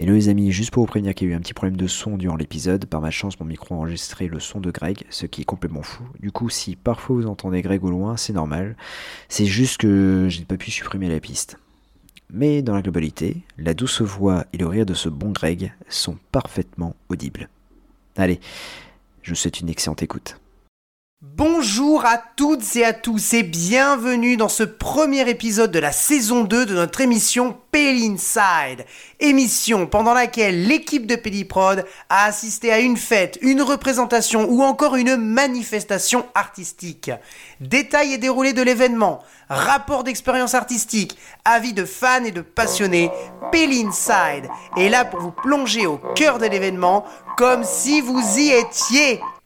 Hello les amis, juste pour vous prévenir qu'il y a eu un petit problème de son durant l'épisode, par ma chance mon micro a enregistré le son de Greg, ce qui est complètement fou. Du coup si parfois vous entendez Greg au loin, c'est normal, c'est juste que j'ai pas pu supprimer la piste. Mais dans la globalité, la douce voix et le rire de ce bon Greg sont parfaitement audibles. Allez, je vous souhaite une excellente écoute. Bonjour à toutes et à tous et bienvenue dans ce premier épisode de la saison 2 de notre émission Pell Inside. Émission pendant laquelle l'équipe de Pelliprod a assisté à une fête, une représentation ou encore une manifestation artistique. Détails et déroulés de l'événement, rapport d'expérience artistique, avis de fans et de passionnés, Pell Inside est là pour vous plonger au cœur de l'événement comme si vous y étiez.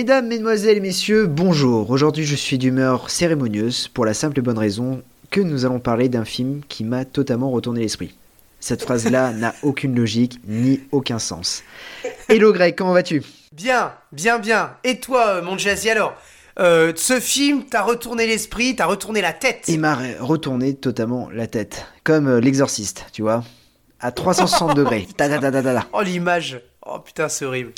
Mesdames, Mesdemoiselles Messieurs, bonjour. Aujourd'hui je suis d'humeur cérémonieuse pour la simple et bonne raison que nous allons parler d'un film qui m'a totalement retourné l'esprit. Cette phrase-là n'a aucune logique ni aucun sens. Hello Greg, comment vas-tu? Bien, bien, bien. Et toi, euh, mon Jazzy, alors euh, Ce film t'a retourné l'esprit, t'a retourné la tête? Il m'a retourné totalement la tête. Comme euh, l'exorciste, tu vois. À 360 degrés. -ta. Oh, l'image. Oh putain, c'est horrible.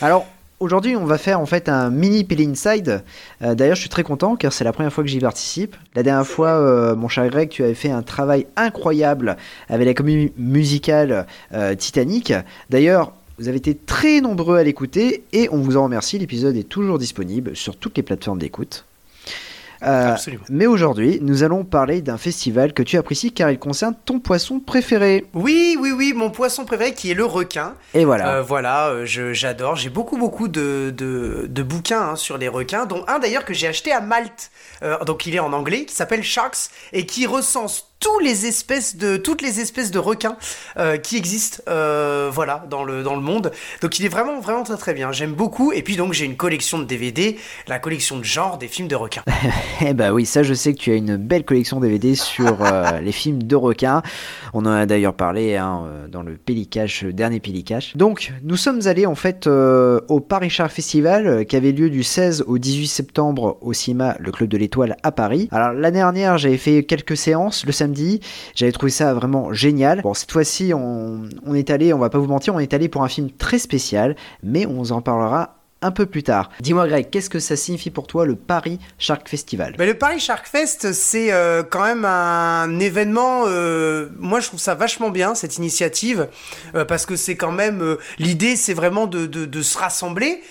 Alors, aujourd'hui, on va faire en fait un mini Peel Inside. Euh, D'ailleurs, je suis très content car c'est la première fois que j'y participe. La dernière fois, euh, mon cher Greg, tu avais fait un travail incroyable avec la comédie musicale euh, Titanic. D'ailleurs, vous avez été très nombreux à l'écouter et on vous en remercie. L'épisode est toujours disponible sur toutes les plateformes d'écoute. Euh, mais aujourd'hui, nous allons parler d'un festival que tu apprécies car il concerne ton poisson préféré. Oui, oui, oui, mon poisson préféré qui est le requin. Et voilà. Euh, voilà, euh, j'adore. J'ai beaucoup, beaucoup de, de, de bouquins hein, sur les requins, dont un d'ailleurs que j'ai acheté à Malte. Euh, donc il est en anglais, qui s'appelle Sharks et qui recense tous les espèces de toutes les espèces de requins euh, qui existent, euh, voilà, dans le dans le monde. Donc il est vraiment, vraiment très, très bien. J'aime beaucoup. Et puis donc j'ai une collection de DVD, la collection de genre des films de requins. Eh bah oui, ça je sais que tu as une belle collection DVD sur euh, les films de requins. On en a d'ailleurs parlé hein, dans le Pélicache, le dernier Pélicache. Donc nous sommes allés en fait au Paris Char Festival qui avait lieu du 16 au 18 septembre au cinéma Le Club de l'Étoile à Paris. Alors l'année dernière j'avais fait quelques séances le samedi, j'avais trouvé ça vraiment génial. Bon cette fois-ci on, est allé, on va pas vous mentir, on est allé pour un film très spécial, mais on vous en parlera un peu plus tard. Dis-moi Greg, qu'est-ce que ça signifie pour toi le Paris Shark Festival? Mais le Paris Shark Fest, c'est euh, quand même un événement. euh, moi, je trouve ça vachement bien cette initiative euh, parce que c'est quand même l'idée, c'est vraiment de, se rassembler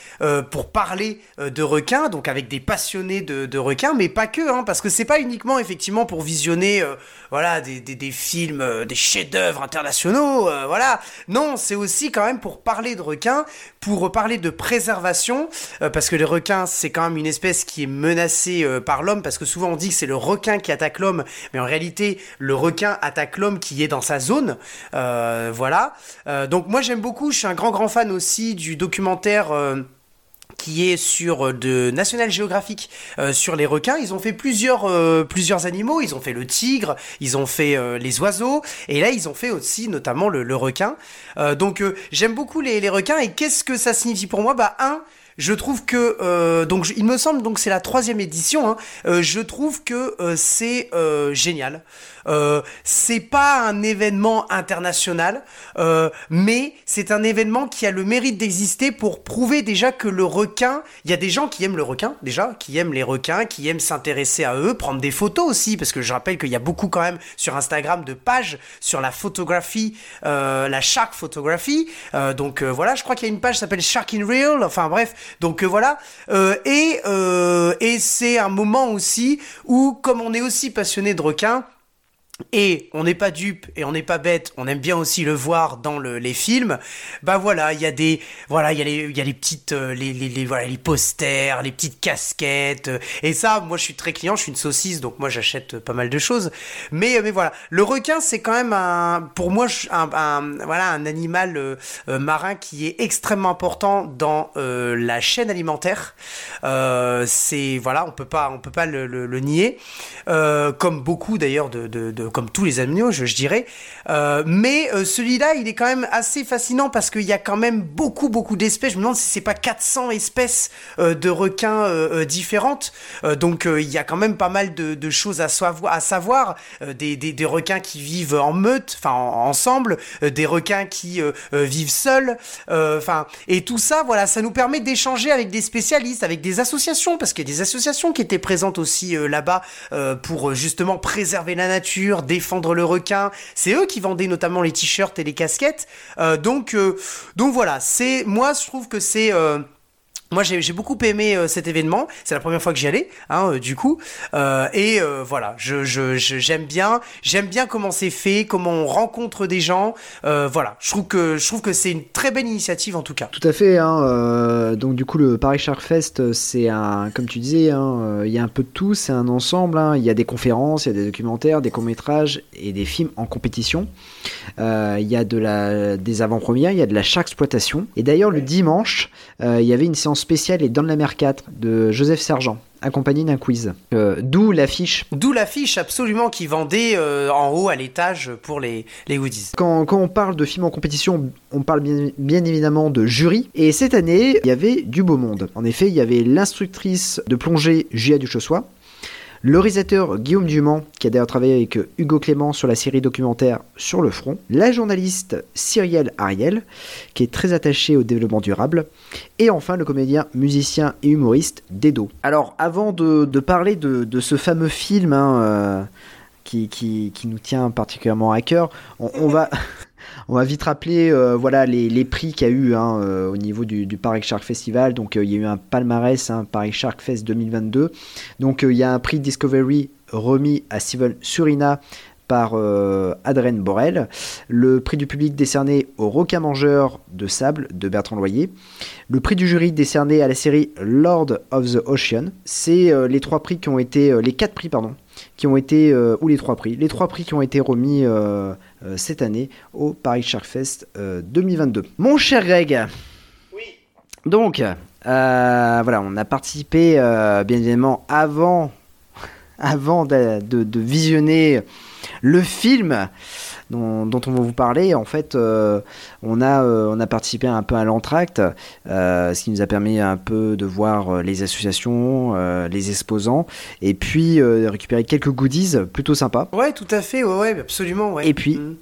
pour parler de requins, donc avec des passionnés de, requins, mais pas que, hein, parce que c'est pas uniquement effectivement pour visionner, voilà, des, des, films, des chefs-d'œuvre internationaux, voilà. Non, c'est aussi quand même pour parler de requins, pour parler de préservation, euh, parce que les requins, c'est quand même une espèce qui est menacée euh, par l'homme, parce que souvent on dit que c'est le requin qui attaque l'homme, mais en réalité, le requin attaque l'homme qui est dans sa zone. Euh, voilà. Donc moi j'aime beaucoup, je suis un grand grand fan aussi du documentaire. Qui est sur euh, de National Geographic euh, sur les requins. Ils ont fait plusieurs euh, plusieurs animaux. Ils ont fait le tigre, ils ont fait les oiseaux, et là ils ont fait aussi notamment le, requin. Donc j'aime beaucoup les requins. Et qu'est-ce que ça signifie pour moi? Bah un, je trouve que euh, donc il me semble donc c'est la troisième édition. hein, euh, je trouve que euh, c'est euh, génial. Euh, c'est pas un événement international, euh, mais c'est un événement qui a le mérite d'exister pour prouver déjà que le requin, il y a des gens qui aiment le requin déjà, qui aiment les requins, qui aiment s'intéresser à eux, prendre des photos aussi, parce que je rappelle qu'il y a beaucoup quand même sur Instagram de pages sur la photographie, la shark photography. Euh, donc voilà, je crois qu'il y a une page qui s'appelle Shark in Real. Enfin bref, donc euh, voilà. Euh, et euh, et c'est un moment aussi où, comme on est aussi passionné de requins, et on n'est pas dupe et on n'est pas bête, on aime bien aussi le voir dans le, les films. Bah voilà, il y a des voilà, il y a les petites euh, les, voilà les posters, les petites casquettes euh, et ça moi je suis très client, je suis une saucisse donc moi j'achète pas mal de choses. Mais mais voilà, le requin c'est quand même un pour moi un, voilà un animal euh, marin qui est extrêmement important dans la chaîne alimentaire. c'est voilà, on peut pas on peut pas le, nier comme beaucoup d'ailleurs de comme tous les animaux, je, dirais. Euh, mais euh, celui-là, il est quand même assez fascinant parce qu'il y a quand même beaucoup, beaucoup d'espèces. Je me demande si c'est pas 400 espèces euh, de requins différentes. donc, il y a quand même pas mal de, choses à, savoir. Des, requins qui vivent en meute, enfin ensemble, des requins qui vivent seuls. Enfin, et tout ça, voilà, ça nous permet d'échanger avec des spécialistes, avec des associations, parce qu'il y a des associations qui étaient présentes aussi là-bas pour justement préserver la nature défendre le requin. C'est eux qui vendaient notamment les t-shirts et les casquettes. Euh, donc, euh, donc voilà, c'est moi je trouve que c'est euh, moi, j'ai beaucoup aimé euh, cet événement. C'est la première fois que j'y allais, hein, euh, du coup. Euh, et voilà, je j'aime bien, j'aime bien comment c'est fait, comment on rencontre des gens. voilà, je trouve que je trouve que c'est une très belle initiative en tout cas. Tout à fait. Hein, donc du coup, le Paris Shark Fest, c'est un, comme tu disais, hein, il y a un peu de tout. C'est un ensemble. Il y a des conférences, il y a des documentaires, des courts métrages et des films en compétition. Il y a de la des avant-premières, il y a de la shark exploitation. Et d'ailleurs, le dimanche, il y avait une séance spécial et Dans la mer 4 de Joseph Sergent accompagné d'un quiz. Euh, d'où l'affiche. D'où l'affiche absolument qui vendait euh, en haut à l'étage pour les, les goodies. Quand, quand, on parle de films en compétition, on parle bien, bien, évidemment de jury. Et cette année, il y avait du beau monde. En effet, il y avait l'instructrice de plongée Gia Duchossois, le réalisateur Guillaume Dumont, qui a d'ailleurs travaillé avec Hugo Clément sur la série documentaire Sur le front, la journaliste Cyrielle Ariel, qui est très attachée au développement durable, et enfin le comédien, musicien et humoriste Dedo. Alors avant de, parler de, ce fameux film hein, euh, qui, qui, nous tient particulièrement à cœur, on va... On va vite rappeler euh, voilà, les, prix qu'il y a eu hein, euh, au niveau du, Paris Shark Festival. Donc euh, il y a eu un palmarès, hein, Paris Shark Fest 2022. Donc il y a un prix Discovery remis à Steven Surina par Adrien Borel, le prix du public décerné au requin mangeur de sable de Bertrand Loyer, le prix du jury décerné à la série Lord of the Ocean. C'est les trois prix qui ont été, les quatre prix pardon, qui ont été, ou les trois prix, les trois prix qui ont été remis euh, cette année au Paris Shark Fest 2022. Euh, Mon cher Greg. Oui. Donc, euh, voilà, on a participé bien évidemment avant, avant de, visionner le film. Dont, on va vous parler. En fait, on, a, on a participé un peu à l'entracte, ce qui nous a permis un peu de voir les associations, les exposants, et puis récupérer quelques goodies plutôt sympas. Ouais, tout à fait, ouais, absolument. Ouais. Et puis, mm.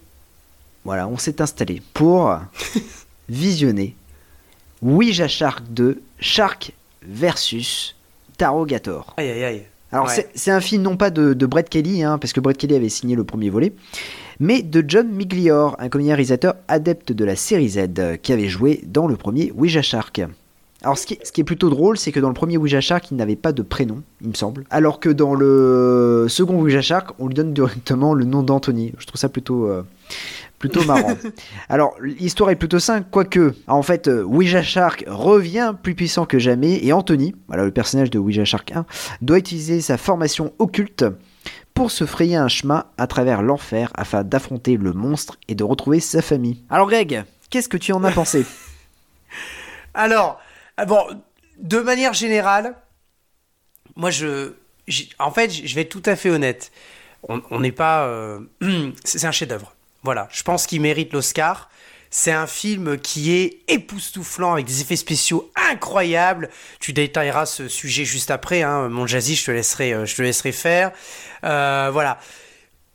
Voilà, on s'est installé pour visionner Ouija Shark 2, Shark versus Tarogator. Aïe aïe aïe. Alors c'est un film non pas de, Brett Kelly, hein, parce que Brett Kelly avait signé le premier volet, mais de John Miglior, un comédien réalisateur adepte de la série Z, qui avait joué dans le premier Ouija Shark. Alors ce qui, ce qui, est plutôt drôle, c'est que dans le premier Ouija Shark, il n'avait pas de prénom, il me semble. Alors que dans le second Ouija Shark, on lui donne directement le nom d'Anthony. Je trouve ça plutôt, euh, plutôt marrant. Alors, l'histoire est plutôt simple, quoique, en fait, euh, Ouija Shark revient plus puissant que jamais, et Anthony, voilà le personnage de Ouija Shark 1, doit utiliser sa formation occulte pour se frayer un chemin à travers l'enfer afin d'affronter le monstre et de retrouver sa famille. Alors Greg, qu'est-ce que tu en as pensé? Alors, bon, de manière générale, moi je, en fait, je vais être tout à fait honnête. On n'est pas, euh, c'est un chef-d'œuvre. Voilà, je pense qu'il mérite l'Oscar. C'est un film qui est époustouflant avec des effets spéciaux incroyables. Tu détailleras ce sujet juste après, hein. mon jazzy, je te laisserai, euh, je te laisserai faire. Euh, voilà.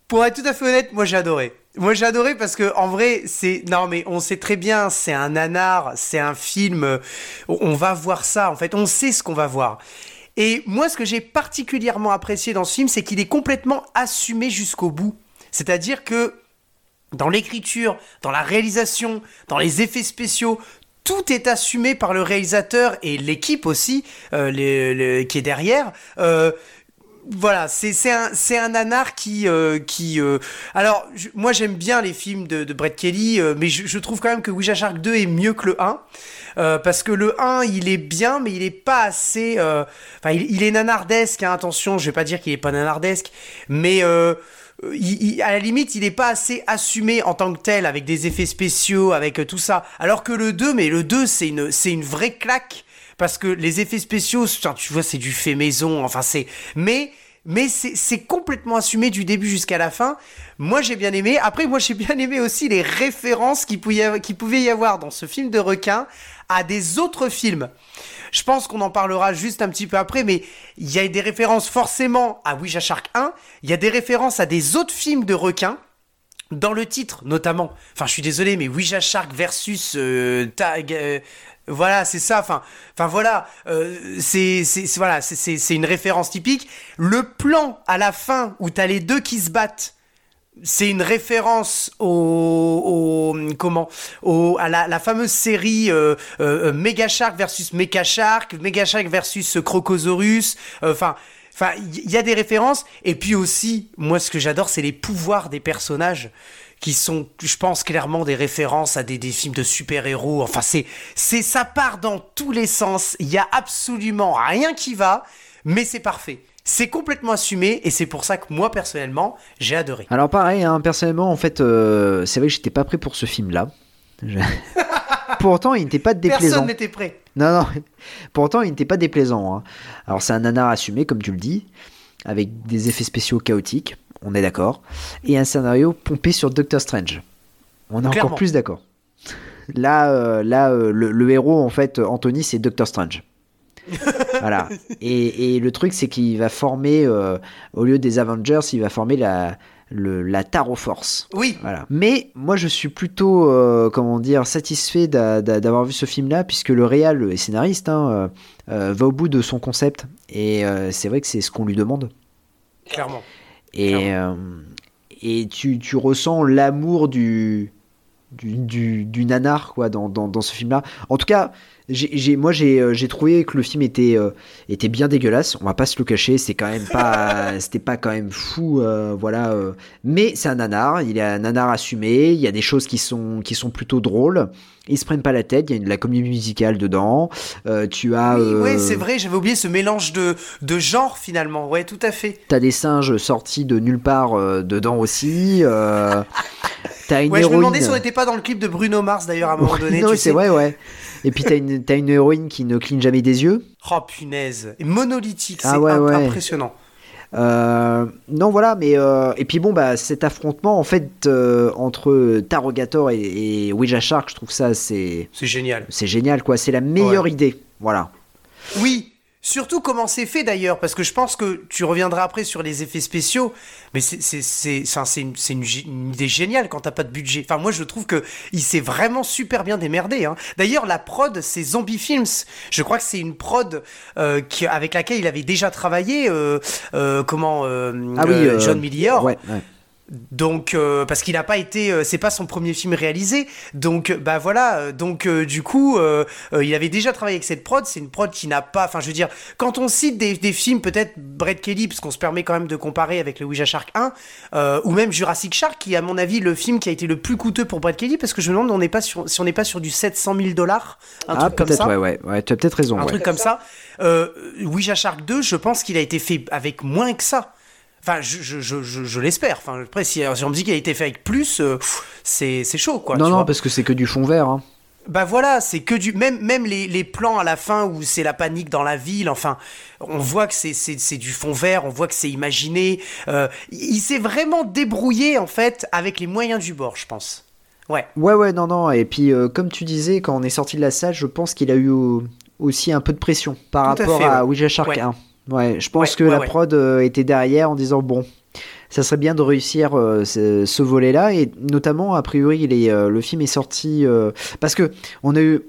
Pour être tout à fait honnête, moi j'ai adoré. Moi j'ai adoré parce que en vrai c'est non mais on sait très bien c'est un nanar, c'est un film, euh, on va voir ça en fait, on sait ce qu'on va voir. Et moi ce que j'ai particulièrement apprécié dans ce film c'est qu'il est complètement assumé jusqu'au bout. C'est-à-dire que dans l'écriture, dans la réalisation, dans les effets spéciaux, tout est assumé par le réalisateur et l'équipe aussi euh, qui est derrière. Euh, voilà, c'est un c'est nanar qui euh, qui euh, alors moi j'aime bien les films de, Brett Kelly euh, mais je, trouve quand même que Ouija Shark 2 est mieux que le 1 parce que le 1 il est bien mais il est pas assez enfin il, est nanardesque hein, attention je vais pas dire qu'il est pas nanardesque mais il, à la limite, il est pas assez assumé en tant que tel avec des effets spéciaux, avec tout ça. Alors que le 2, mais le 2, c'est une, c'est une vraie claque parce que les effets spéciaux, tu vois, c'est du fait maison, enfin c'est, mais mais c'est complètement assumé du début jusqu'à la fin. Moi, j'ai bien aimé. Après, moi, j'ai bien aimé aussi les références qui pouvaient, qui pouvaient y avoir dans ce film de requin à des autres films. Je pense qu'on en parlera juste un petit peu après, mais il y a des références forcément à Ouija Shark 1. Il y a des références à des autres films de requins. Dans le titre, notamment. Enfin, je suis désolé, mais Ouija Shark versus euh, Tag, euh, voilà, c'est ça. Enfin, enfin voilà, euh, c'est voilà, c'est une référence typique. Le plan à la fin où t'as les deux qui se battent, c'est une référence au, comment au, à la, fameuse série euh, euh, Mega Shark versus Mecha Shark, Mega Shark versus Crocosaurus. Enfin. Enfin, il y a des références. Et puis aussi, moi, ce que j'adore, c'est les pouvoirs des personnages qui sont, je pense, clairement des références à des, des films de super-héros. Enfin, c'est, c'est, ça part dans tous les sens. Il y a absolument rien qui va, mais c'est parfait. C'est complètement assumé et c'est pour ça que moi personnellement j'ai adoré. Alors pareil, hein, personnellement en fait, euh, c'est vrai que j'étais pas prêt pour ce film-là. Pourtant, il n'était pas déplaisant. Personne n'était prêt. Non, non. Pourtant, il n'était pas déplaisant. Hein. Alors, c'est un nanar assumé, comme tu le dis, avec des effets spéciaux chaotiques on est d'accord, et un scénario pompé sur Doctor Strange. On est encore plus d'accord. Là, euh, là euh, le, héros, en fait, Anthony, c'est Doctor Strange. voilà. Et, le truc, c'est qu'il va former, euh, au lieu des Avengers, il va former la, le, la Taro Force. Oui. Voilà. Mais moi, je suis plutôt, comment dire, satisfait d'avoir vu ce film-là, puisque le réal, le scénariste, hein, va au bout de son concept. Et c'est vrai que c'est ce qu'on lui demande. Clairement. Et, euh, et tu, tu ressens l'amour du, du, du, nanar quoi, dans, dans, dans ce film-là. En tout cas, j'ai, moi euh, j'ai, trouvé que le film était, euh, était bien dégueulasse. On va pas se le cacher, c'est quand même pas, c'était pas quand même fou, voilà. mais c'est un nanar, il est un nanar assumé. Il y a des choses qui sont, qui sont plutôt drôles. Ils se prennent pas la tête, il y a de la comédie musicale dedans. Euh, tu as. Oui, ouais, c'est vrai, j'avais oublié ce mélange de, de genres finalement. Ouais, tout à fait. T'as des singes sortis de nulle part euh, dedans aussi. Euh, t'as une ouais, je me demandais si on n'était pas dans le clip de Bruno Mars d'ailleurs à un moment donné. non, c'est vrai, ouais. Et puis t'as une, as une héroïne qui ne cligne jamais des yeux. Oh punaise, monolithique, ah c'est impressionnant. Euh, non, voilà, mais euh, et puis bon, bah cet affrontement en fait euh, entre Tarogator et, et, Ouija Shark, je trouve ça c'est c'est génial. C'est génial quoi, c'est la meilleure idée, voilà. Oui, Surtout comment c'est fait d'ailleurs, parce que je pense que tu reviendras après sur les effets spéciaux, mais c'est une, une, idée géniale quand t'as pas de budget. Enfin, moi je trouve que il s'est vraiment super bien démerdé. Hein. D'ailleurs, la prod, c'est Zombie Films. Je crois que c'est une prod euh, qui, avec laquelle il avait déjà travaillé. Euh, euh, comment ah oui, John. Ouais, ouais. Donc euh, parce qu'il n'a pas été, euh, c'est pas son premier film réalisé, donc bah voilà, donc euh, du coup il avait déjà travaillé avec cette prod, c'est une prod qui n'a pas, enfin je veux dire, quand on cite des, des films peut-être Brett Kelly, parce qu'on se permet quand même de comparer avec le Ouija Shark 1, ou même Jurassic Shark, qui est à mon avis le film qui a été le plus coûteux pour Brett Kelly, parce que je me demande on n'est pas sur, si on n'est pas sur du 700 000 dollars, un ah, truc comme ça. Ouais ouais ouais, tu as peut-être raison. Un truc comme ça. Ouija Shark 2, je pense qu'il a été fait avec moins que ça. Enfin, je, je, je, je l'espère. Enfin, après, si, on me dit qu'il a été fait avec plus, euh, c'est chaud, quoi. Non, non, parce que c'est que du fond vert. Hein. Bah voilà, c'est que du. Même, même les, les, plans à la fin où c'est la panique dans la ville, enfin, on voit que c'est du fond vert, on voit que c'est imaginé. Euh, il s'est vraiment débrouillé, en fait, avec les moyens du bord, je pense. Ouais. Ouais, ouais, non, non. Et puis, euh, comme tu disais, quand on est sorti de la salle, je pense qu'il a eu aussi un peu de pression par rapport à, Ouija Shark 1. Ouais, je pense que la prod euh, était derrière en disant bon, ça serait bien de réussir euh, ce, volet-là et notamment a priori est, euh, le film est sorti parce que on a eu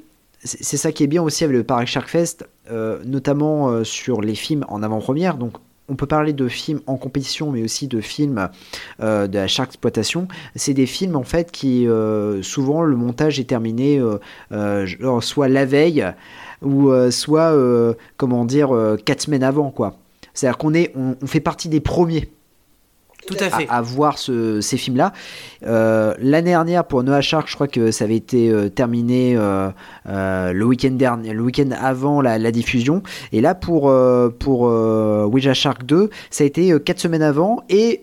c'est ça qui est bien aussi avec le Paris Shark Fest, notamment sur les films en avant-première. Donc on peut parler de films en compétition, mais aussi de films de la shark exploitation. C'est des films en fait qui souvent le montage est terminé soit la veille ou euh, soit, euh, comment dire, euh, quatre semaines avant, quoi. C'est-à-dire qu'on est, on, fait partie des premiers tout à, fait. à, voir ce, ces films-là. Euh, L'année dernière, pour Noah Shark, je crois que ça avait été euh, terminé euh, le week-end dernier, le week-end avant la, la, diffusion. Et là, pour pour Ouija Shark 2, ça a été quatre semaines avant. Et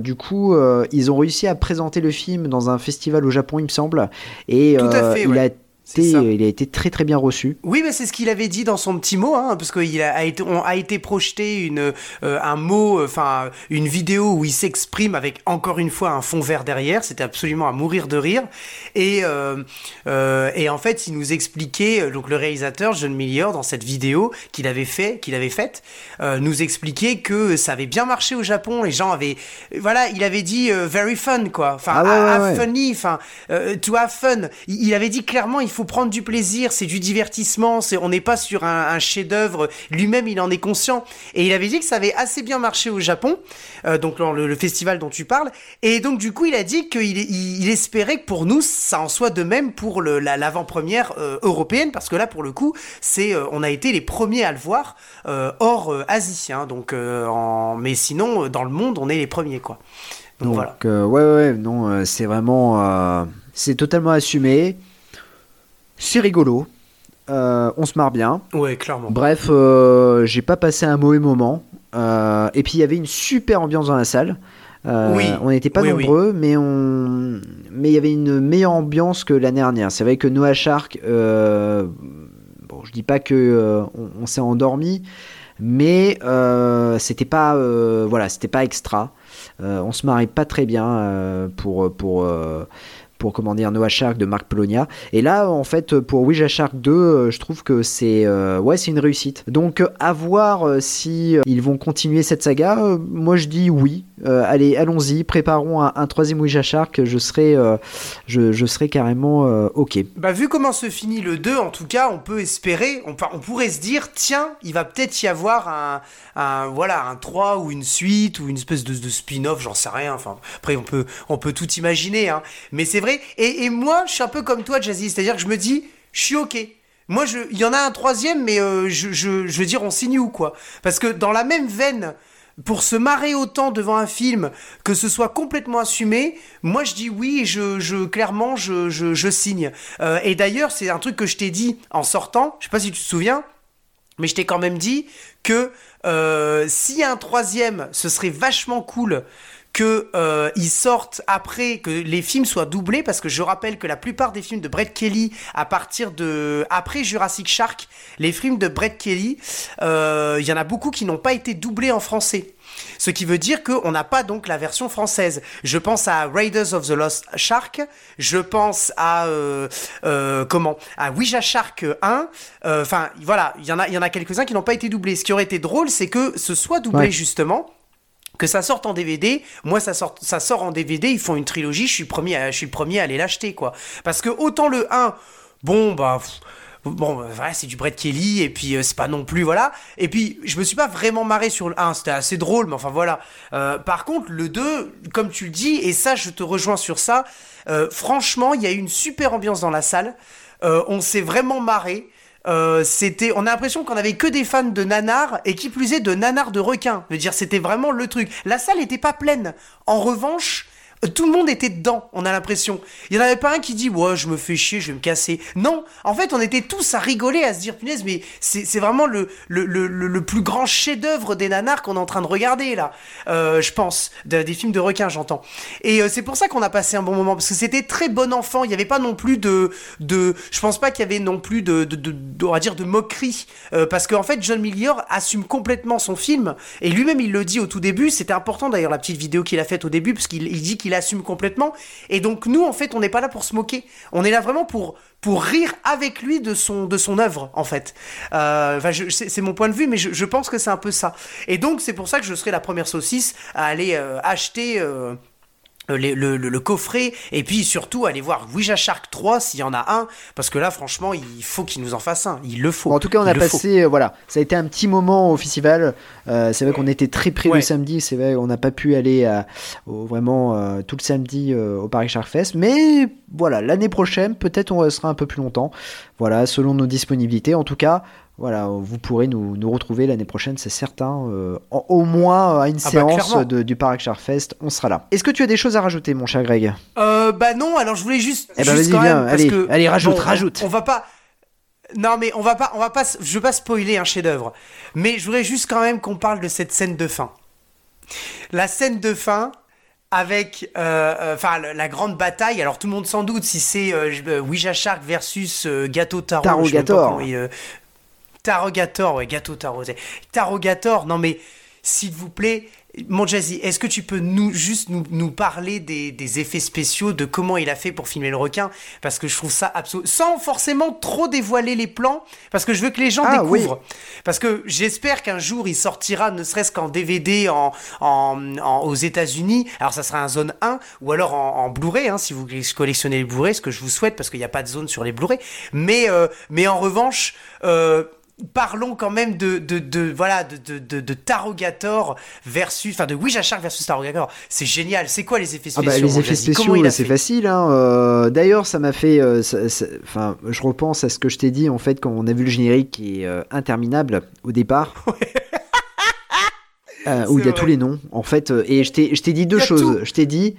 du coup, ils ont réussi à présenter le film dans un festival au Japon, il me semble. Et Tout à fait, il a il a été très très bien reçu. Oui, mais c'est ce qu'il avait dit dans son petit mot, hein, parce qu'il a, été, on a été projeté une, euh, un mot, enfin une vidéo où il s'exprime avec encore une fois un fond vert derrière. C'était absolument à mourir de rire. Et, euh, euh, et en fait, il nous expliquait, donc le réalisateur John Millier dans cette vidéo qu'il avait fait, qu'il avait faite, nous expliquait que ça avait bien marché au Japon. Les gens avaient, voilà, il avait dit very fun quoi, enfin ah funny, enfin to have fun. Il, il avait dit clairement, il faut prendre du plaisir, c'est du divertissement, c'est, on n'est pas sur un, chef-d'œuvre. Lui-même, il en est conscient. Et il avait dit que ça avait assez bien marché au Japon, euh, donc le, le, festival dont tu parles. Et donc, du coup, il a dit qu'il il, espérait que pour nous, ça en soit de même pour le, l'avant-première euh, européenne, parce que là, pour le coup, c'est, euh, on a été les premiers à le voir hors Asie. Hein, donc, en... mais sinon, dans le monde, on est les premiers, quoi. Donc, voilà. ouais, ouais, non, c'est vraiment, c'est totalement assumé. C'est rigolo. Euh, on se marre bien. Ouais, clairement. Bref, euh, j'ai pas passé un mauvais moment. Euh, et puis il y avait une super ambiance dans la salle. oui. On n'était pas nombreux, mais on, mais il y avait une meilleure ambiance que l'année dernière. C'est vrai que Noah Shark, bon, je dis pas que on, s'est endormi, mais c'était pas, voilà, c'était pas extra. on se marrait pas très bien pour pour pour comment dire Noah Shark de Marc Polonia. Et là, en fait, pour Ouija Shark 2, euh, je trouve que c'est euh, ouais, une réussite. Donc, à voir euh, si ils vont continuer cette saga. moi, je dis oui. allez, allons-y, préparons un, troisième Ouija Shark. Je serai, je, serai carrément ok. Bah, vu comment se finit le 2, en tout cas, on peut espérer, on, on pourrait se dire, tiens, il va peut-être y avoir un, un, voilà, un 3 ou une suite ou une espèce de, de spin-off, j'en sais rien. Enfin, après, on peut, on peut tout imaginer, hein. Mais c'est vrai et, moi, je suis un peu comme toi, Jazzy. C'est-à-dire que je me dis, je suis OK. Moi, il y en a un troisième, mais euh, je, veux dire, on signe où, quoi Parce que dans la même veine, pour se marrer autant devant un film, que ce soit complètement assumé, moi je dis oui je, clairement je, signe. Euh, et d'ailleurs, c'est un truc que je t'ai dit en sortant, je sais pas si tu te souviens, mais je t'ai quand même dit que euh, a un troisième, ce serait vachement cool que euh, ils sortent après que les films soient doublés parce que je rappelle que la plupart des films de Brett Kelly à partir de après Jurassic Shark les films de Brett Kelly euh, il y en a beaucoup qui n'ont pas été doublés en français ce qui veut dire qu'on n'a pas donc la version française. Je pense à Raiders of the Lost Shark, je pense à euh, euh, comment à Ouija Shark 1. Euh, enfin voilà, il y en a, il y en a quelques-uns qui n'ont pas été doublés. Ce qui aurait été drôle, c'est que ce soit doublé justement que ça sorte en DVD, moi ça sort, en DVD, ils font une trilogie, je suis, premier je suis le premier à aller l'acheter, quoi. Parce que autant le 1, bon, bah, bon, bah, voilà, c'est du Brett Kelly, et puis euh, c'est pas non plus, voilà. Et puis, je me suis pas vraiment marré sur le 1, c'était assez drôle, mais enfin voilà. Euh, par contre, le 2, comme tu le dis, et ça, je te rejoins sur ça, euh, franchement, il y a eu une super ambiance dans la salle, on s'est vraiment marré. Euh, c'était, on a l'impression qu'on avait que des fans de nanar et qui plus est de nanar de requin. Je veux dire, c'était vraiment le truc. La salle n'était pas pleine. En revanche, tout le monde était dedans, on a l'impression. Il n'y en avait pas un qui dit Ouais, je me fais chier, je vais me casser. Non, en fait, on était tous à rigoler, à se dire Punaise, mais c'est vraiment le, le, le, le, plus grand chef-d'œuvre des nanars qu'on est en train de regarder, là. Euh, je pense. des films de requins, j'entends. Et euh, c'est pour ça qu'on a passé un bon moment, parce que c'était très bon enfant. Il n'y avait pas non plus de. de je pense pas qu'il y avait non plus de, de, on va dire, de moquerie. Euh, parce qu'en fait, John Millier assume complètement son film. Et lui-même, il le dit au tout début. C'était important d'ailleurs, la petite vidéo qu'il a faite au début, parce qu'il dit qu'il assume complètement. Et donc nous, en fait, on n'est pas là pour se moquer. On est là vraiment pour rire avec lui de son de œuvre, en fait. Euh, c'est mon point de vue, mais je, pense que c'est un peu ça. Et donc c'est pour ça que je serai la première saucisse à aller euh, acheter. Euh, euh, le, le, coffret et puis surtout aller voir Ouija Shark 3 s'il y en a un parce que là franchement il faut qu'il nous en fasse un. Il le faut. En tout cas on a passé euh, voilà. Ça a été un petit moment au festival. Euh, c'est vrai qu'on était très près le samedi. C'est vrai on n'a pas pu aller vraiment tout le samedi au Paris Shark Fest. Mais voilà l'année prochaine peut-être on restera un peu plus longtemps. Voilà selon nos disponibilités. En tout cas voilà, vous pourrez nous, nous retrouver l'année prochaine, c'est certain. Euh, au moins à une ah bah, séance de, du Parc Fest, on sera là. Est-ce que tu as des choses à rajouter, mon cher Greg? Euh, Bah non, alors je voulais juste. Eh ben vas-y, viens, allez, allez, rajoute, rajoute. On, va pas. Non mais on va pas, on va pas, je veux pas spoiler un chef-d'œuvre, mais je voudrais juste quand même qu'on parle de cette scène de fin. La scène de fin, avec euh, euh, enfin la grande bataille. Alors tout le monde sans doute si c'est euh, Ouija Shark versus Gâteau Taro. Tarogator. Tarogator, ouais, Gâteau Taro. Tarogator, non mais s'il vous plaît, mon Jazzy, est-ce que tu peux nous juste nous, parler des, effets spéciaux, de comment il a fait pour filmer le requin? Parce que je trouve ça absolument... Sans forcément trop dévoiler les plans, parce que je veux que les gens ah, découvrent. Parce que j'espère qu'un jour il sortira, ne serait-ce qu'en DVD en, aux États-Unis. Alors ça sera un zone 1, ou alors en, Blu-ray, hein, si vous collectionnez les Blu-ray, ce que je vous souhaite, parce qu'il n'y a pas de zone sur les Blu-ray. Mais, euh, mais en revanche... Euh, parlons quand même de, de, de voilà de, de, de, Tarogator versus enfin de Ouija Shark versus Tarogator. C'est génial. C'est quoi les effets spéciaux ah bah, les effets spéciaux c'est facile hein. Euh, d'ailleurs ça m'a fait euh, enfin je repense à ce que je t'ai dit en fait quand on a vu le générique qui est euh, interminable au départ. Où il y a tous les noms en fait et je t'ai dit deux choses. je t'ai dit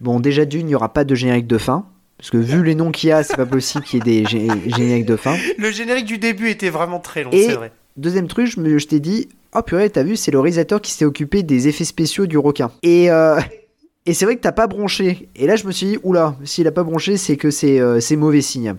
bon déjà d'une il n'y aura pas de générique de fin parce que vu les noms qu'il y a, c'est pas possible qu'il y ait des génériques de fin. Le générique du début était vraiment très long, c'est vrai. Deuxième truc, je, je t'ai dit, oh purée, t'as vu, c'est le réalisateur qui s'est occupé des effets spéciaux du requin. Et, euh, et c'est vrai que t'as pas bronché. Et là, je me suis dit, oula, s'il a pas bronché, c'est que c'est euh, mauvais signe.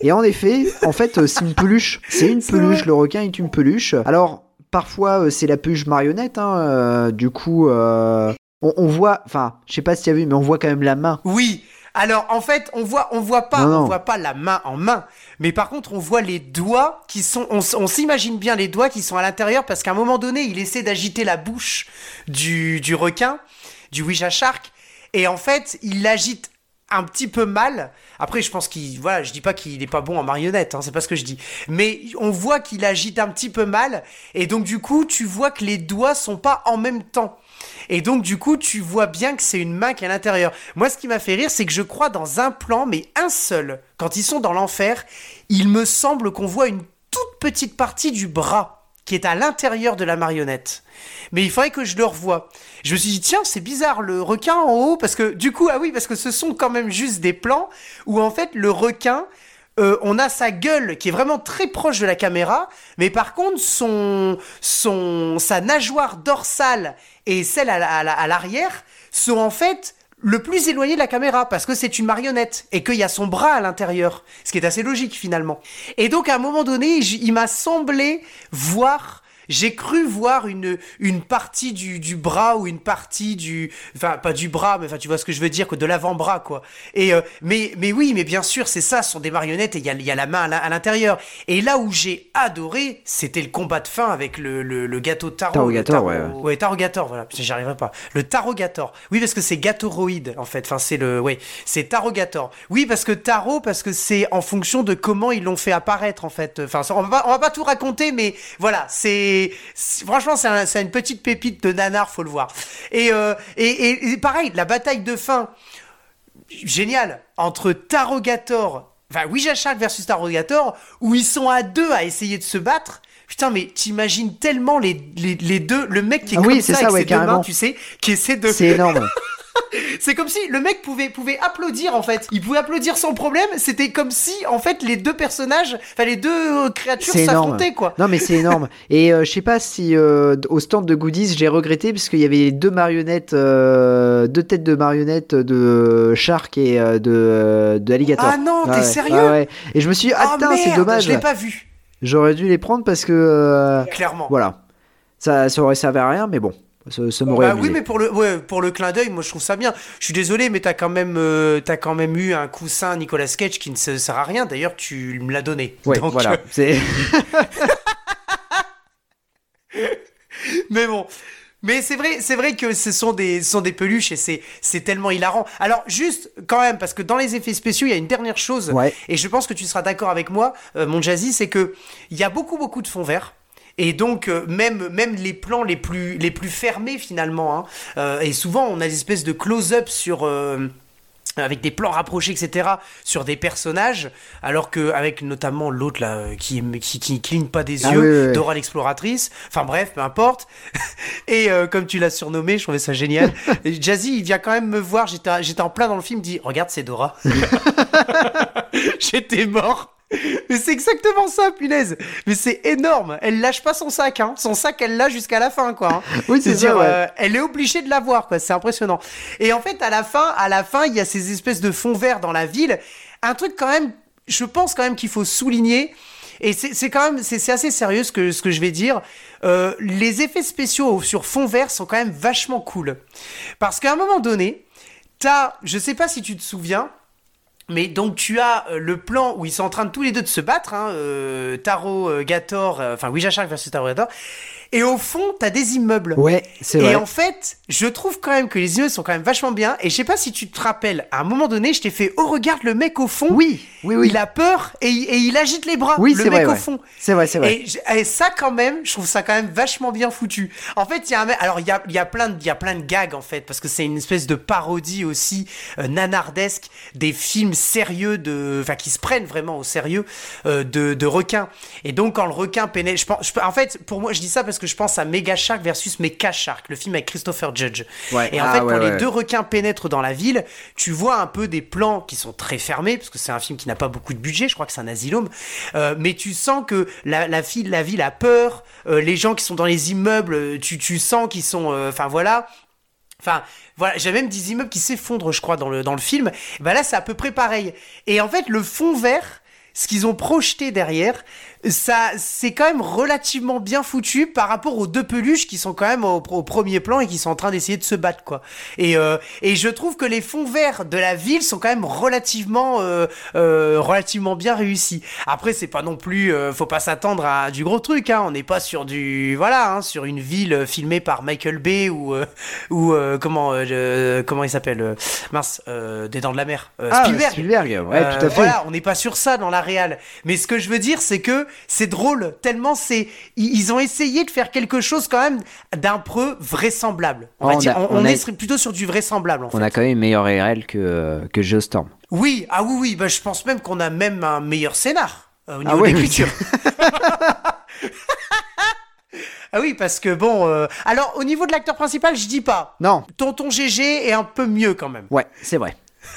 Et en effet, en fait, euh, c'est une peluche. C'est une peluche, le requin est une peluche. Alors, parfois, c'est la peluche marionnette, hein, du coup, on, on, voit, enfin, je sais pas si tu as vu, mais on voit quand même la main. Oui, alors en fait, on voit, on voit pas, on voit pas la main en main, mais par contre, on voit les doigts qui sont, on, s'imagine bien les doigts qui sont à l'intérieur parce qu'à un moment donné, il essaie d'agiter la bouche du, du requin, du Ouija Shark, et en fait, il l'agite un petit peu mal. Après, je pense qu'il, voilà, je dis pas qu'il est pas bon en marionnette, hein, c'est pas ce que je dis. Mais on voit qu'il agite un petit peu mal, et donc du coup, tu vois que les doigts sont pas en même temps. Et donc, du coup, tu vois bien que c'est une main qui est à l'intérieur. Moi, ce qui m'a fait rire, c'est que je crois dans un plan, mais un seul, quand ils sont dans l'enfer, il me semble qu'on voit une toute petite partie du bras qui est à l'intérieur de la marionnette. Mais il faudrait que je le revoie. Je me suis dit, tiens, c'est bizarre, le requin en haut, parce que du coup, ah oui, parce que ce sont quand même juste des plans où en fait le requin, euh, on a sa gueule qui est vraiment très proche de la caméra, mais par contre son, son sa nageoire dorsale et celle à, l'arrière sont en fait le plus éloigné de la caméra parce que c'est une marionnette et qu'il y a son bras à l'intérieur, ce qui est assez logique finalement. Et donc à un moment donné, il m'a semblé voir j'ai cru voir une, une partie du, du, bras ou une partie du. Enfin, pas du bras, mais enfin, tu vois ce que je veux dire, que de l'avant-bras, quoi. Et, euh, mais, mais oui, mais bien sûr, c'est ça, ce sont des marionnettes et il y a, y a, la main à l'intérieur. Et là où j'ai adoré, c'était le combat de fin avec le, le, gâteau Taro. Tarogator, ouais. Ouais, Tarogator, voilà, j'y arriverai pas. Le Tarogator. Oui, parce que c'est gâteauroïde, en fait. Enfin, c'est le. Ouais, c'est Tarogator. Oui, parce que Taro, parce que c'est en fonction de comment ils l'ont fait apparaître, en fait. Enfin, on va pas, on va pas tout raconter, mais voilà, c'est franchement, c'est une petite pépite de nanar, faut le voir. Euh, et, et, pareil, la bataille de fin, génial, entre Tarogator, enfin Ouija Shark versus Tarogator, où ils sont à deux à essayer de se battre. Putain, mais t'imagines tellement les, les, deux, le mec qui est ah comme ça, avec ses deux mains, tu sais, qui essaie de... C'est énorme. c'est comme si le mec pouvait, pouvait applaudir en fait. Il pouvait applaudir sans problème. C'était comme si en fait les deux personnages, enfin les deux euh, créatures s'affrontaient quoi. Non mais c'est énorme. Et euh, je sais pas si euh, au stand de goodies j'ai regretté parce qu'il y avait deux marionnettes, deux têtes de marionnettes de Shark et de, de Alligator. Ah non, t'es sérieux Et je me suis dit, ah, oh, c'est dommage. Je l'ai pas vu. J'aurais dû les prendre parce que. Clairement. Voilà. Ça, ça aurait servi à rien, mais bon. Bah oui, mais pour le, pour le clin d'œil, moi je trouve ça bien. Je suis désolé, mais t'as quand même, euh, as quand même eu un coussin Nicolas Sketch qui ne sert à rien. D'ailleurs, tu me l'as donné. Ouais, voilà. Euh, mais bon. Mais c'est vrai, c'est vrai que ce sont des, sont des peluches et c'est, c'est tellement hilarant. Alors juste quand même, parce que dans les effets spéciaux, il y a une dernière chose, et je pense que tu seras d'accord avec moi, euh, mon Jazzy, c'est que il y a beaucoup beaucoup de fonds verts. Et donc, euh, même, même les plans les plus, les plus fermés finalement, hein, euh, et souvent on a des espèces de close-up sur, euh, avec des plans rapprochés, etc., sur des personnages, alors que avec notamment l'autre là qui, qui qui cligne pas des Ah yeux, oui, oui, oui. Dora l'exploratrice. Enfin bref, peu importe. Et euh, comme tu l'as surnommé, je trouvais ça génial. Jazzy, il vient quand même me voir. J'étais j'étais en plein dans le film. Dit, regarde, c'est Dora. J'étais mort. Mais c'est exactement ça, punaise. Mais c'est énorme. Elle lâche pas son sac, hein. Son sac, elle l'a jusqu'à la fin, quoi. hein. Oui, c'est ça, ouais. euh, elle est obligée de l'avoir, quoi. C'est impressionnant. Et en fait, à la fin, à la fin, il y a ces espèces de fonds verts dans la ville. Un truc quand même, je pense quand même qu'il faut souligner. Et c'est c'est quand même, c'est c'est assez sérieux ce que, ce que je vais dire. Euh, les effets spéciaux sur fond vert sont quand même vachement cool. Parce qu'à un moment donné, t'as, je sais pas si tu te souviens, mais donc tu as euh, le plan où ils sont en train de tous les deux de se battre, hein, euh, Taro euh, Gator, euh, enfin Ouija Shark versus Taro Gator, et au fond t'as des immeubles. Ouais, c'est Et vrai. en fait, je trouve quand même que les immeubles sont quand même vachement bien. Et je sais pas si tu te rappelles, à un moment donné, je t'ai fait oh regarde le mec au fond. Oui, oui, oui. Il a peur et, il- et il agite les bras. Oui, le c'est mec vrai, au ouais. fond. C'est vrai, c'est vrai. Et, et ça quand même, je trouve ça quand même vachement bien foutu. En fait, il y a un mec- alors il y a, y a plein de il y a plein de gags en fait parce que c'est une espèce de parodie aussi nanardesque des films sérieux de enfin qui se prennent vraiment au sérieux euh, de, de requins. Et donc quand le requin pénètre, je pense je- en fait pour moi je dis ça parce que je pense à Mega Shark versus Mecha Shark, le film avec Christopher Judge. Ouais. Et en Ah, fait ouais, quand les deux requins pénètrent dans la ville, tu vois un peu des plans qui sont très fermés parce que c'est un film qui n'a pas beaucoup de budget, je crois que c'est un asylum, Euh, mais tu sens que la, la, ville, la ville a peur, euh, les gens qui sont dans les immeubles, euh, tu, tu sens qu'ils sont, euh, enfin voilà. Enfin, voilà, j'ai même des immeubles qui s'effondrent, je crois, dans le, dans le film. Bah là, c'est à peu près pareil. Et en fait, le fond vert, ce qu'ils ont projeté derrière, ça, c'est quand même relativement bien foutu par rapport aux deux peluches qui sont quand même au, au premier plan et qui sont en train d'essayer de se battre, quoi. Et, euh, et je trouve que les fonds verts de la ville sont quand même relativement, euh, euh, relativement bien réussis. Après, c'est pas non plus, euh, faut pas s'attendre à du gros truc, hein. On n'est pas sur du, voilà, hein, sur une ville euh, filmée par Michael Bay ou, euh, ou euh, comment, comment il s'appelle, euh, mince, euh, des Dents de la Mer, Ah, Spielberg. Spielberg, ouais, tout à fait. Voilà, on n'est pas sur ça dans la réal. Mais ce que je veux dire, c'est que c'est drôle, tellement c'est. Ils ont essayé de faire quelque chose quand même d'un peu vraisemblable. On, va On dire. on, on on a- est plutôt sur du vraisemblable en fait. On a quand même une meilleure RL que, que Geostorm. Oui, ah oui, oui, bah, je pense même qu'on a même un meilleur scénar euh, au niveau Ah de l'écriture. ah oui, parce que bon. euh, Alors, au niveau de l'acteur principal, je dis pas. Non, Tonton GG est un peu mieux quand même. ouais, c'est vrai.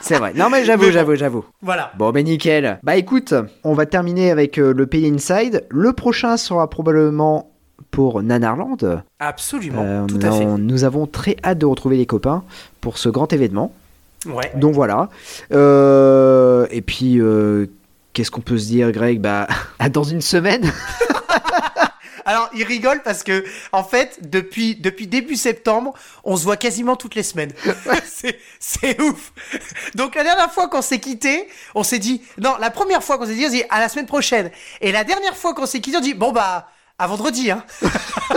c'est vrai. Non, mais j'avoue, j'avoue, j'avoue. Voilà. Bon, ben nickel. Bah écoute, on va terminer avec euh, le pays Inside. Le prochain sera probablement pour Nanarland. Absolument, Euh, tout à fait. nous avons très hâte de retrouver les copains pour ce grand événement. Ouais. Donc voilà. Euh, et puis, qu'est-ce qu'on peut se dire, Greg? Bah, à dans une semaine. Alors, il rigole parce que, en fait, depuis, depuis début septembre, on se voit quasiment toutes les semaines. c'est, c'est ouf. Donc, la dernière fois qu'on s'est quitté, on s'est dit, non, la première fois qu'on s'est dit, on s'est dit, à la semaine prochaine. Et la dernière fois qu'on s'est quitté, on dit, bon, bah, à vendredi, hein.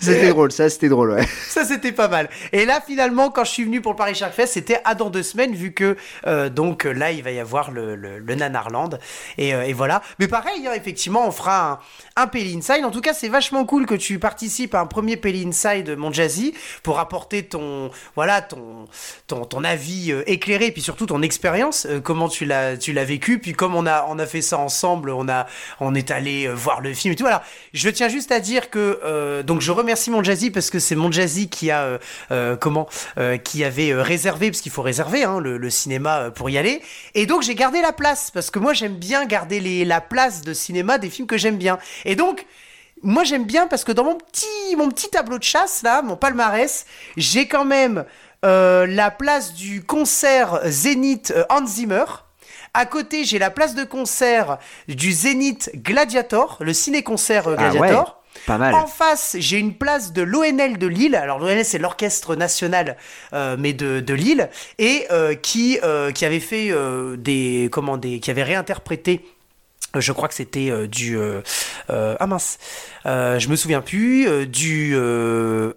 C'était drôle, ça, c'était drôle, ouais. Ça, c'était pas mal. Et là, finalement, quand je suis venu pour le Paris Shark Fest, c'était à dans deux semaines, vu que, euh, donc, là, il va y avoir le, le, le Nanarland. Et, euh, et voilà. Mais pareil, hein, effectivement, on fera un, un Pelly Inside. En tout cas, c'est vachement cool que tu participes à un premier Pelly Inside, mon Jazzy, pour apporter ton, voilà, ton, ton, ton avis euh, éclairé, puis surtout ton expérience, comment tu l'as, tu l'as vécu. Puis comme on a, on a fait ça ensemble, on a, on est allé voir le film et tout. Alors, je tiens juste à dire que, donc, je remercie mon Jazzy parce que c'est mon Jazzy qui a, euh, euh, comment, euh, qui avait réservé, parce qu'il faut réserver hein, le, le cinéma pour y aller. Et donc, j'ai gardé la place parce que moi, j'aime bien garder les, la place de cinéma des films que j'aime bien. Et donc, moi j'aime bien parce que dans mon petit, mon petit tableau de chasse, là, mon palmarès, j'ai quand même euh, la place du concert Zénith Hans Zimmer. À côté, j'ai la place de concert du Zénith Gladiator, le ciné-concert euh, Ah ouais. En face, j'ai une place de l'ONL de Lille. Alors l'ONL, c'est l'orchestre national, euh, mais de, de Lille, et euh, qui euh, qui avait fait des comment des qui avait réinterprété. Je crois que c'était du ah mince, je me souviens plus du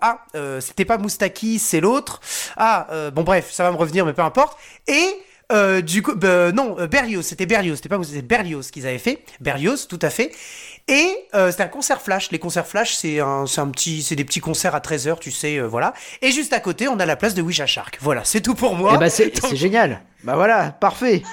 ah c'était pas Moustaki, c'est l'autre. Ah bon bref, ça va me revenir, mais peu importe. Et du coup, bah, non, Berlioz, c'était Berlioz, c'était pas Berlioz qu'ils avaient fait. Berlioz, tout à fait. Et euh, c'était un concert flash. Les concerts flash, c'est un, c'est un petit, c'est des petits concerts à 13h, tu sais, euh, voilà. Et juste à côté, on a la place de Wish Shark. Voilà, c'est tout pour moi. Eh bah, c'est Donc- c'est génial. Bah voilà, parfait.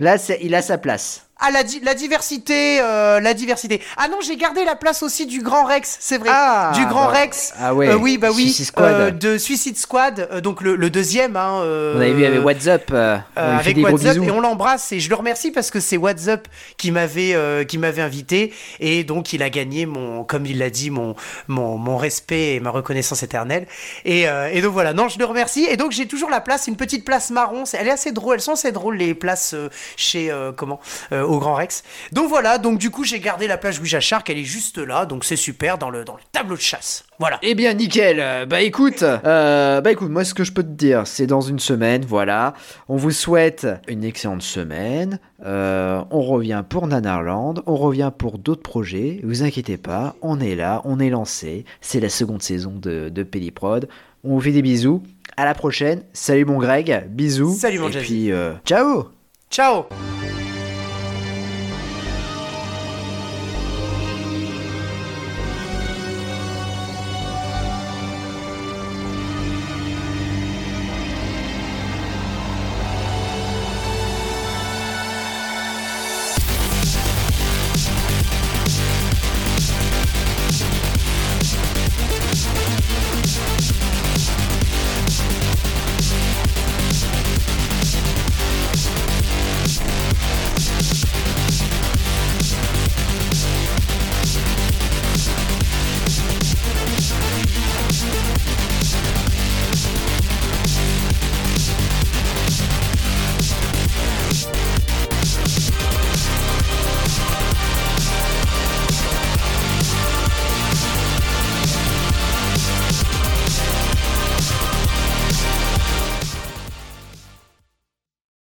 Là, c'est- il a sa place. Ah, la, di- la diversité, euh, la diversité. Ah non, j'ai gardé la place aussi du Grand Rex, c'est vrai. Ah, du Grand bah, Rex. ah ouais, Euh, oui, bah oui. Suicide Squad. euh, de Suicide Squad, donc le, le deuxième. Hein, On avait vu avec What's Up. avec bisous. et on l'embrasse et je le remercie parce que c'est WhatsApp qui m'avait euh, qui m'avait invité et donc il a gagné mon comme il l'a dit mon, mon mon respect et ma reconnaissance éternelle et, et donc voilà non je le remercie et donc j'ai toujours la place une petite place marron c'est- elle est assez drôle elles sont assez drôles les places chez comment au Grand Rex donc voilà donc du coup j'ai gardé la plage Ouija Shark elle est juste là donc c'est super dans le dans le tableau de chasse voilà Eh bien, nickel. Euh, Bah écoute, euh, bah écoute, moi ce que je peux te dire, c'est dans une semaine, voilà. On vous souhaite une excellente semaine. Euh, on revient pour Nanarland, on revient pour d'autres projets. Vous inquiétez pas, on est là, on est lancé. C'est la seconde saison de, de Pelliprod. On vous fait des bisous. À la prochaine. Salut mon Greg, bisous. Salut mon Et Jazzy. puis, euh, ciao ciao